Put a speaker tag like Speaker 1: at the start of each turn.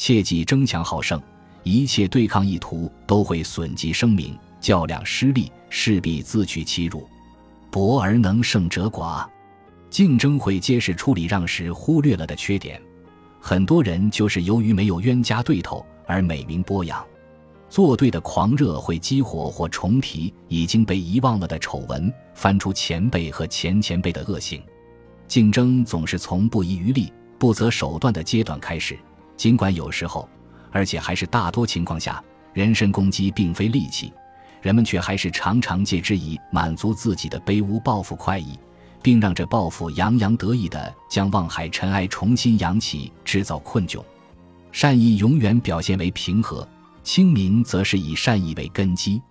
Speaker 1: 切忌争强好胜，一切对抗意图都会损及生命。较量失利，势必自取其辱。博而能胜者寡，竞争会揭示出礼让时忽略了的缺点。很多人就是由于没有冤家对头而美名播扬。作对的狂热会激活或重提已经被遗忘了的丑闻，翻出前辈和前前辈的恶行。竞争总是从不遗余力、不择手段的阶段开始，尽管有时候，而且还是大多情况下，人身攻击并非利器，人们却还是常常借之以满足自己的卑污报复快意，并让这报复洋洋得意地将望海尘埃重新扬起，制造困窘。善意永远表现为平和。清明则是以善意为根基，